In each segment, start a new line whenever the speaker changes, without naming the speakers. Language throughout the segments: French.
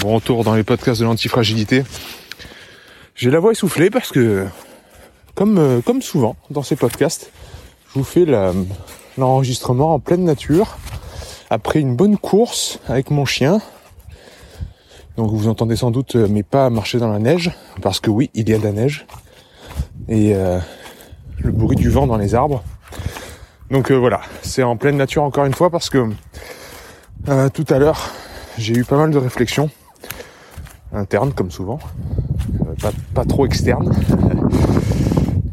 bon retour dans les podcasts de l'antifragilité. J'ai la voix essoufflée parce que, comme, euh, comme souvent dans ces podcasts, je vous fais l'enregistrement en pleine nature, après une bonne course avec mon chien. Donc vous entendez sans doute euh, mes pas marcher dans la neige, parce que oui, il y a de la neige, et euh, le bruit du vent dans les arbres. Donc euh, voilà, c'est en pleine nature encore une fois parce que euh, tout à l'heure, j'ai eu pas mal de réflexions internes comme souvent, euh, pas, trop externes.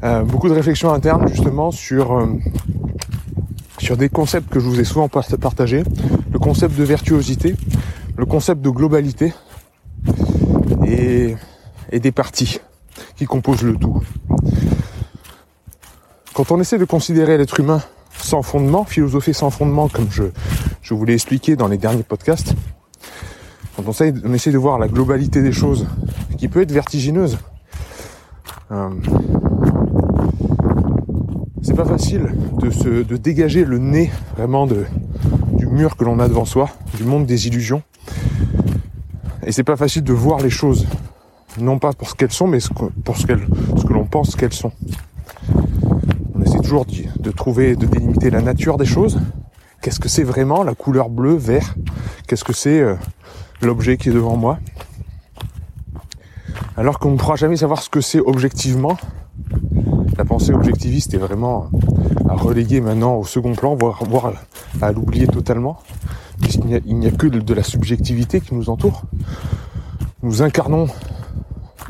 Euh, beaucoup de réflexions internes justement sur euh, sur des concepts que je vous ai souvent par- partagés, le concept de virtuosité, le concept de globalité et, et des parties qui composent le tout. Quand on essaie de considérer l'être humain sans fondement, philosopher sans fondement, comme je, je vous l'ai expliqué dans les derniers podcasts, quand on essaie de voir la globalité des choses, qui peut être vertigineuse, euh, c'est pas facile de dégager le nez vraiment du mur que l'on a devant soi, du monde des illusions. Et c'est pas facile de voir les choses, non pas pour ce qu'elles sont, mais pour ce, que l'on pense qu'elles sont. On essaie toujours de trouver, de délimiter la nature des choses. Qu'est-ce que c'est vraiment la couleur bleu, vert? Qu'est-ce que c'est euh, l'objet qui est devant moi Alors qu'on ne pourra jamais savoir ce que c'est objectivement. La pensée objectiviste est vraiment à reléguer maintenant au second plan, voire, à l'oublier totalement, puisqu'il n'y a, a que de, de la subjectivité qui nous entoure. Nous incarnons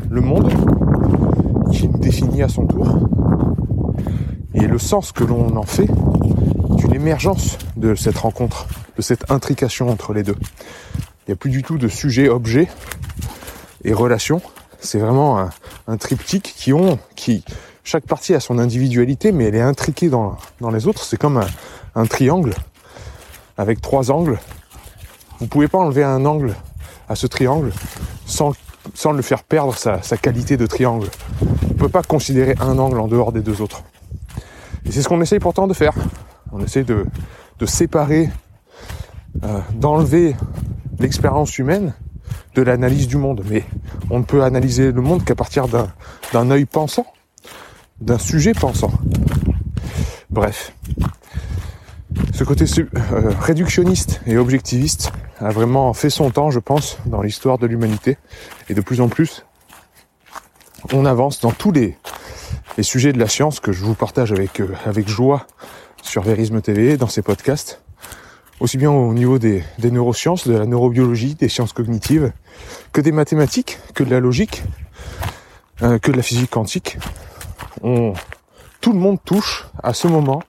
le monde qui nous définit à son tour. Et le sens que l'on en fait est une émergence de cette rencontre, de cette intrication entre les deux. Il n'y a plus du tout de sujet, objet et relation. C'est vraiment un, triptyque qui ont, qui, chaque partie a son individualité, mais elle est intriquée dans, dans les autres. C'est comme un, triangle avec trois angles. Vous pouvez pas enlever un angle à ce triangle sans, sans le faire perdre sa, sa qualité de triangle. On ne peut pas considérer un angle en dehors des deux autres. Et c'est ce qu'on essaye pourtant de faire. On essaye de, de séparer, euh, d'enlever l'expérience humaine de l'analyse du monde. Mais on ne peut analyser le monde qu'à partir d'un, d'un œil pensant, d'un sujet pensant. Bref. Ce côté euh, réductionniste et objectiviste a vraiment fait son temps, je pense, dans l'histoire de l'humanité. Et de plus en plus, on avance dans tous les, les sujets de la science que je vous partage avec, euh, avec joie sur Verisme TV, dans ces podcasts, aussi bien au niveau des, neurosciences, de la neurobiologie, des sciences cognitives, que des mathématiques, que de la logique, euh, que de la physique quantique. Tout le monde touche à ce moment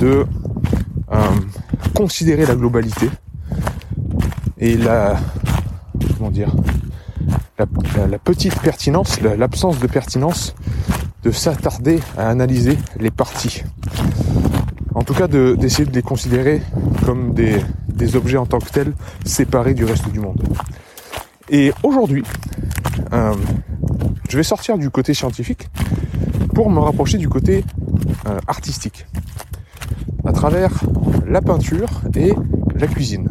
de euh, considérer la globalité et la comment dire la, petite pertinence, la- l'absence de pertinence de s'attarder à analyser les parties. En tout cas, de- d'essayer de, les considérer comme des, des objets en tant que tels, séparés du reste du monde. Et aujourd'hui, euh, je vais sortir du côté scientifique pour me rapprocher du côté euh, artistique, à travers la peinture et la cuisine.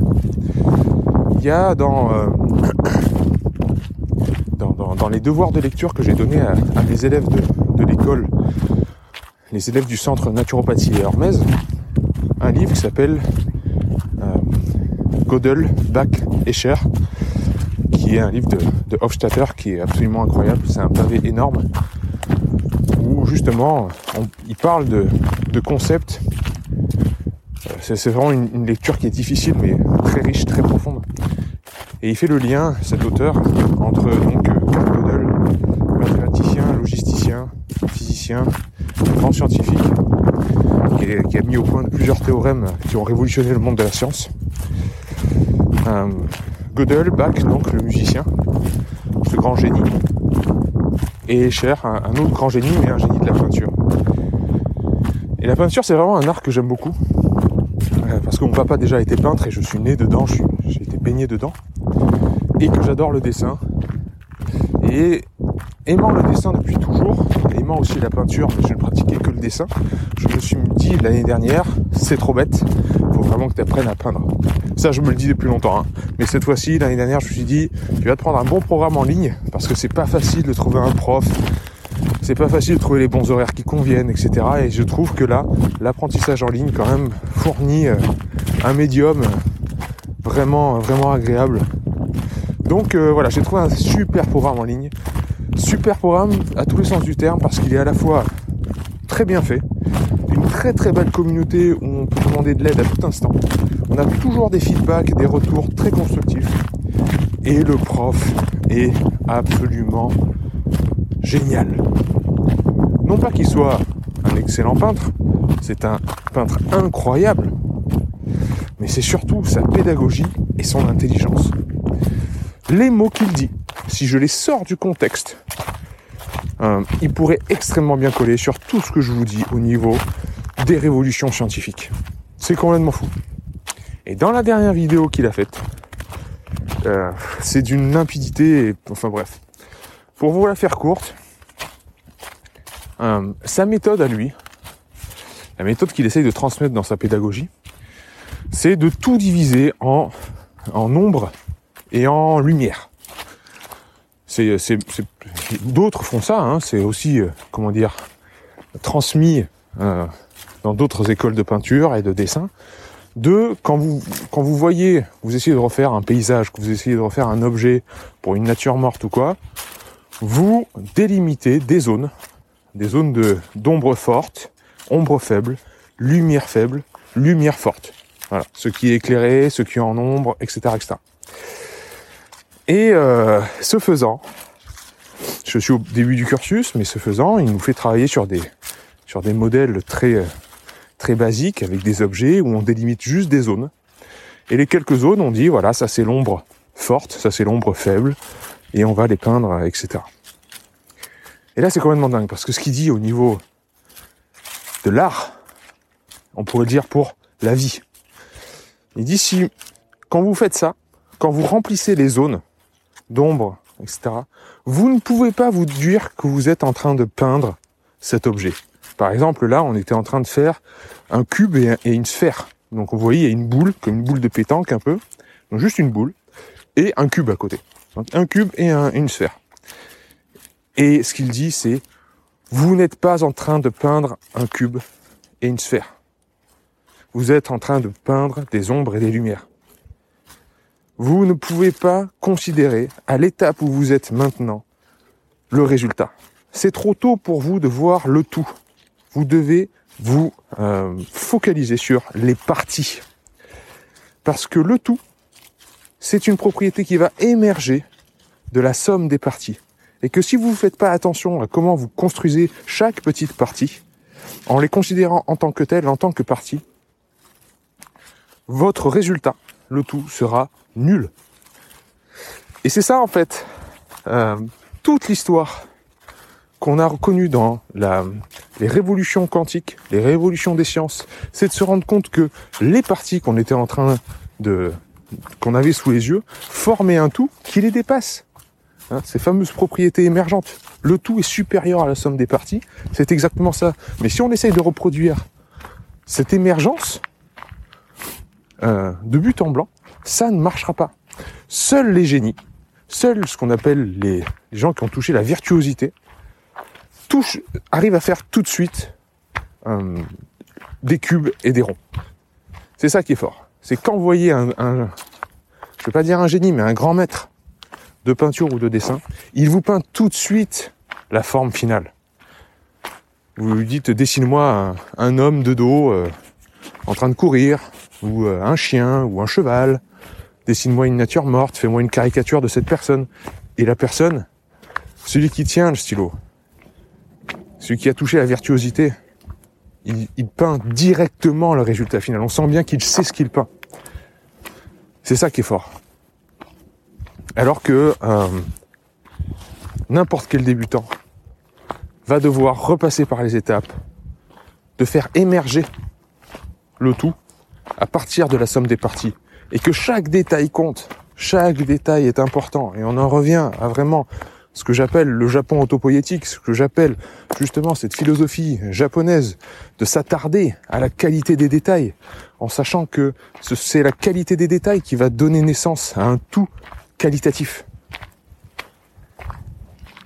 Il y a dans, euh, dans, dans- dans les devoirs de lecture que j'ai donnés à, à mes élèves de, de l'école, les élèves du centre naturopathie et Hermès, un livre qui s'appelle euh, Gödel, Bach, Escher, qui est un livre de, Hofstadter qui est absolument incroyable. C'est un pavé énorme où justement il parle de, concepts. Euh, C'est vraiment une, lecture qui est difficile mais très riche, très profonde. Et il fait le lien, cet auteur, entre donc euh, Karl Gödel, mathématicien, logisticien, physicien, scientifique, qui, a mis au point plusieurs théorèmes qui ont révolutionné le monde de la science. Gödel, Bach, donc le musicien, ce grand génie, et Cher, un, autre grand génie, mais un génie de la peinture. Et la peinture, c'est vraiment un art que j'aime beaucoup, euh, parce que mon papa déjà été peintre et je suis né dedans, j'ai été baigné dedans, et que j'adore le dessin. Et aimant le dessin depuis toujours, aussi la peinture, je ne pratiquais que le dessin, je me suis dit l'année dernière, c'est trop bête, faut vraiment que tu apprennes à peindre. Ça, je me le dis depuis longtemps. hein. Mais cette fois-ci, l'année dernière, je me suis dit, tu vas te prendre un bon programme en ligne, parce que c'est pas facile de trouver un prof, c'est pas facile de trouver les bons horaires qui conviennent, etc. Et je trouve que là, l'apprentissage en ligne, quand même, fournit euh, un médium euh, vraiment, vraiment agréable. Donc euh, voilà, j'ai trouvé un super programme en ligne. Super programme à tous les sens du terme, parce qu'il est à la fois très bien fait, une très très belle communauté où on peut demander de l'aide à tout instant. On a toujours des feedbacks, des retours très constructifs. Et le prof est absolument génial. Non pas qu'il soit un excellent peintre, c'est un peintre incroyable, mais c'est surtout sa pédagogie et son intelligence. Les mots qu'il dit, si je les sors du contexte, euh, il pourrait extrêmement bien coller sur tout ce que je vous dis au niveau des révolutions scientifiques. C'est complètement fou. Et dans la dernière vidéo qu'il a faite, euh, c'est d'une limpidité, et- enfin bref. Pour vous la faire courte, euh, sa méthode à lui, la méthode qu'il essaye de transmettre dans sa pédagogie, c'est de tout diviser en, en et en lumière. C'est- d'autres font ça, hein, c'est aussi, euh, comment dire, transmis euh, dans d'autres écoles de peinture et de dessin. De quand vous quand vous voyez, vous essayez de refaire un paysage, que vous essayez de refaire un objet pour une nature morte ou quoi, vous délimitez des zones, des zones de d'ombre forte, ombre faible, lumière faible, lumière forte. Voilà, ce qui est éclairé, ce qui est en ombre, etc. Et euh, ce faisant, je suis au début du cursus, mais ce faisant, il nous fait travailler sur des sur des modèles très très basiques avec des objets où on délimite juste des zones. Et les quelques zones, on dit voilà, ça c'est l'ombre forte, ça c'est l'ombre faible, et on va les peindre, euh, etc. Et là, c'est complètement dingue parce que ce qu'il dit au niveau de l'art, on pourrait dire pour la vie. Il dit si quand vous faites ça, quand vous remplissez les zones d'ombre, etc., vous ne pouvez pas vous dire que vous êtes en train de peindre cet objet. Par exemple, là, on était en train de faire un cube et, un- et une sphère. Donc, vous voyez, il y a une boule, comme une boule de pétanque un peu. Donc, juste une boule et un cube à côté. Donc, un cube et un- une sphère. Et ce qu'il dit, c'est vous n'êtes pas en train de peindre un cube et une sphère. Vous êtes en train de peindre des ombres et des lumières. Vous ne pouvez pas considérer à l'étape où vous êtes maintenant le résultat. C'est trop tôt pour vous de voir le tout. Vous devez vous euh, focaliser sur les parties. Parce que le tout, c'est une propriété qui va émerger de la somme des parties. Et que si vous ne faites pas attention à comment vous construisez chaque petite partie, en les considérant en tant que telles, en tant que partie, votre résultat, le tout, sera nul. Et c'est ça en fait, euh, toute l'histoire qu'on a reconnue dans les révolutions quantiques, les révolutions des sciences, c'est de se rendre compte que les parties qu'on était en train de qu'on avait sous les yeux formaient un tout qui les dépasse. Hein, ces fameuses propriétés émergentes. Le tout est supérieur à la somme des parties. C'est exactement ça. Mais si on essaye de reproduire cette émergence euh, de but en blanc, ça ne marchera pas. Seuls les génies, seuls ce qu'on appelle les, gens qui ont touché la virtuosité, arrivent à faire tout de suite euh, des cubes et des ronds. C'est ça qui est fort. C'est quand vous voyez un, un, je vais pas dire un génie, mais un grand maître de peinture ou de dessin, il vous peint tout de suite la forme finale. Vous lui dites dessine-moi un, un homme de dos euh, en train de courir, ou euh, un chien, ou un cheval. Dessine-moi une nature morte, fais-moi une caricature de cette personne. Et la personne, celui qui tient le stylo, celui qui a touché la virtuosité, il, peint directement le résultat final. On sent bien qu'il sait ce qu'il peint. C'est ça qui est fort. Alors que euh, n'importe quel débutant va devoir repasser par les étapes, de faire émerger le tout à partir de la somme des parties. Et que chaque détail compte, chaque détail est important. Et on en revient à vraiment ce que j'appelle le Japon autopoétique, ce que j'appelle justement cette philosophie japonaise de s'attarder à la qualité des détails, en sachant que c'est la qualité des détails qui va donner naissance à un tout qualitatif.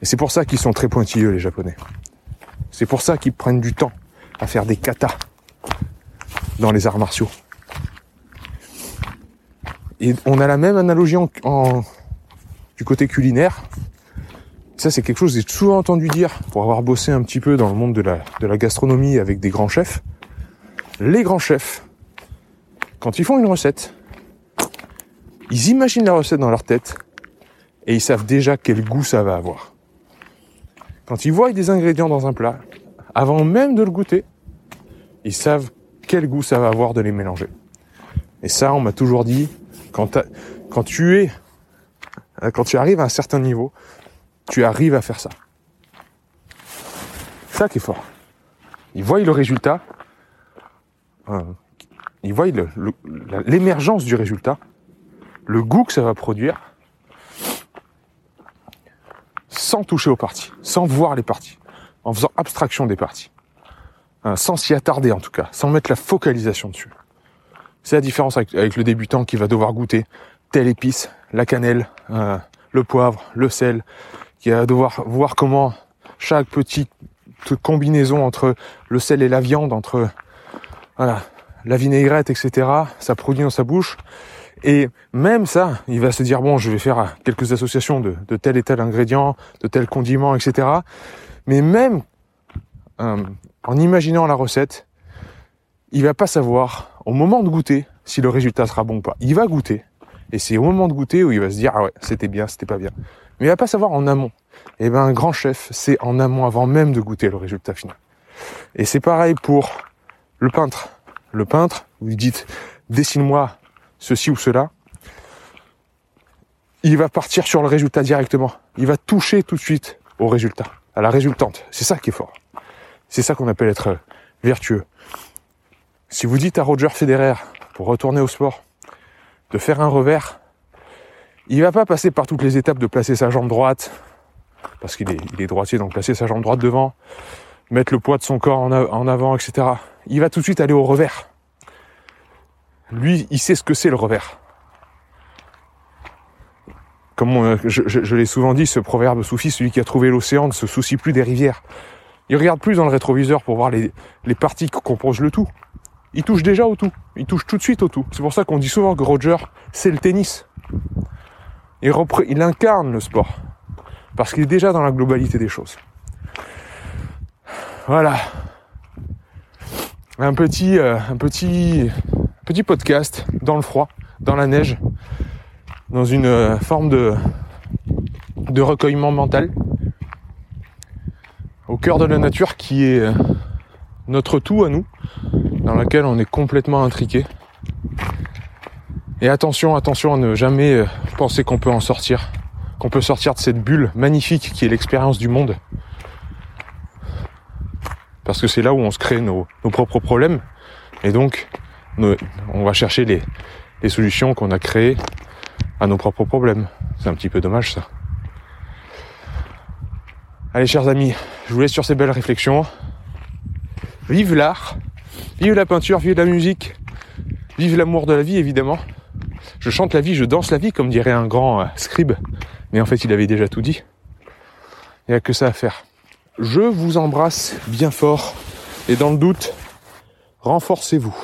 Et c'est pour ça qu'ils sont très pointilleux, les Japonais. C'est pour ça qu'ils prennent du temps à faire des katas dans les arts martiaux. Et on a la même analogie en, du côté culinaire. Ça, c'est quelque chose que j'ai souvent entendu dire pour avoir bossé un petit peu dans le monde de la gastronomie avec des grands chefs. Les grands chefs, quand ils font une recette, ils imaginent la recette dans leur tête et ils savent déjà quel goût ça va avoir. Quand ils voient des ingrédients dans un plat, avant même de le goûter, ils savent quel goût ça va avoir de les mélanger. Et ça, on m'a toujours dit, quand, quand tu arrives à un certain niveau, tu arrives à faire ça. Ça qui est fort. Ils voient le résultat, euh, ils voient l'émergence du résultat, le goût que ça va produire, sans toucher aux parties, sans voir les parties, en faisant abstraction des parties, hein, sans s'y attarder en tout cas, sans mettre la focalisation dessus. C'est la différence avec, le débutant qui va devoir goûter telle épice, la cannelle, euh, le poivre, le sel, qui va devoir voir comment chaque petite combinaison entre le sel et la viande, entre voilà, la vinaigrette, etc., ça produit dans sa bouche. Et même ça, il va se dire, bon, je vais faire quelques associations de, tel et tel ingrédient, de tel condiment, etc. Mais même euh, en imaginant la recette, il va pas savoir au moment de goûter si le résultat sera bon ou pas. Il va goûter, et c'est au moment de goûter où il va se dire, ah ouais, c'était bien, c'était pas bien. Mais il va pas savoir en amont. Et eh ben, un grand chef, c'est en amont avant même de goûter le résultat final. Et c'est pareil pour le peintre. Le peintre, vous dites, dessine-moi ceci ou cela, il va partir sur le résultat directement. Il va toucher tout de suite au résultat, à la résultante. C'est ça qui est fort. C'est ça qu'on appelle être vertueux. Si vous dites à Roger Federer, pour retourner au sport, de faire un revers, il va pas passer par toutes les étapes de placer sa jambe droite, parce qu'il est, il est droitier, donc placer sa jambe droite devant, mettre le poids de son corps en avant, etc. Il va tout de suite aller au revers. Lui, il sait ce que c'est le revers. Comme je, l'ai souvent dit, ce proverbe soufi, celui qui a trouvé l'océan ne se soucie plus des rivières. Il regarde plus dans le rétroviseur pour voir les, parties qui composent le tout. Il touche déjà au tout. Il touche tout de suite au tout. C'est pour ça qu'on dit souvent que Roger, c'est le tennis. Il, incarne le sport. Parce qu'il est déjà dans la globalité des choses. Voilà. Un petit, euh, un petit petit podcast dans le froid, dans la neige, dans une euh, forme de, de recueillement mental, au cœur de la nature qui est euh, notre tout à nous, dans laquelle on est complètement intriqué. Et attention, attention à ne jamais euh, penser qu'on peut en sortir, qu'on peut sortir de cette bulle magnifique qui est l'expérience du monde. Parce que c'est là où on se crée nos, nos propres problèmes. Et donc, on va chercher les, solutions qu'on a créées à nos propres problèmes. C'est un petit peu dommage ça. Allez chers amis, je vous laisse sur ces belles réflexions. Vive l'art, vive la peinture, vive la musique, vive l'amour de la vie évidemment. Je chante la vie, je danse la vie comme dirait un grand euh, scribe. Mais en fait il avait déjà tout dit. Il n'y a que ça à faire. Je vous embrasse bien fort et dans le doute, renforcez-vous.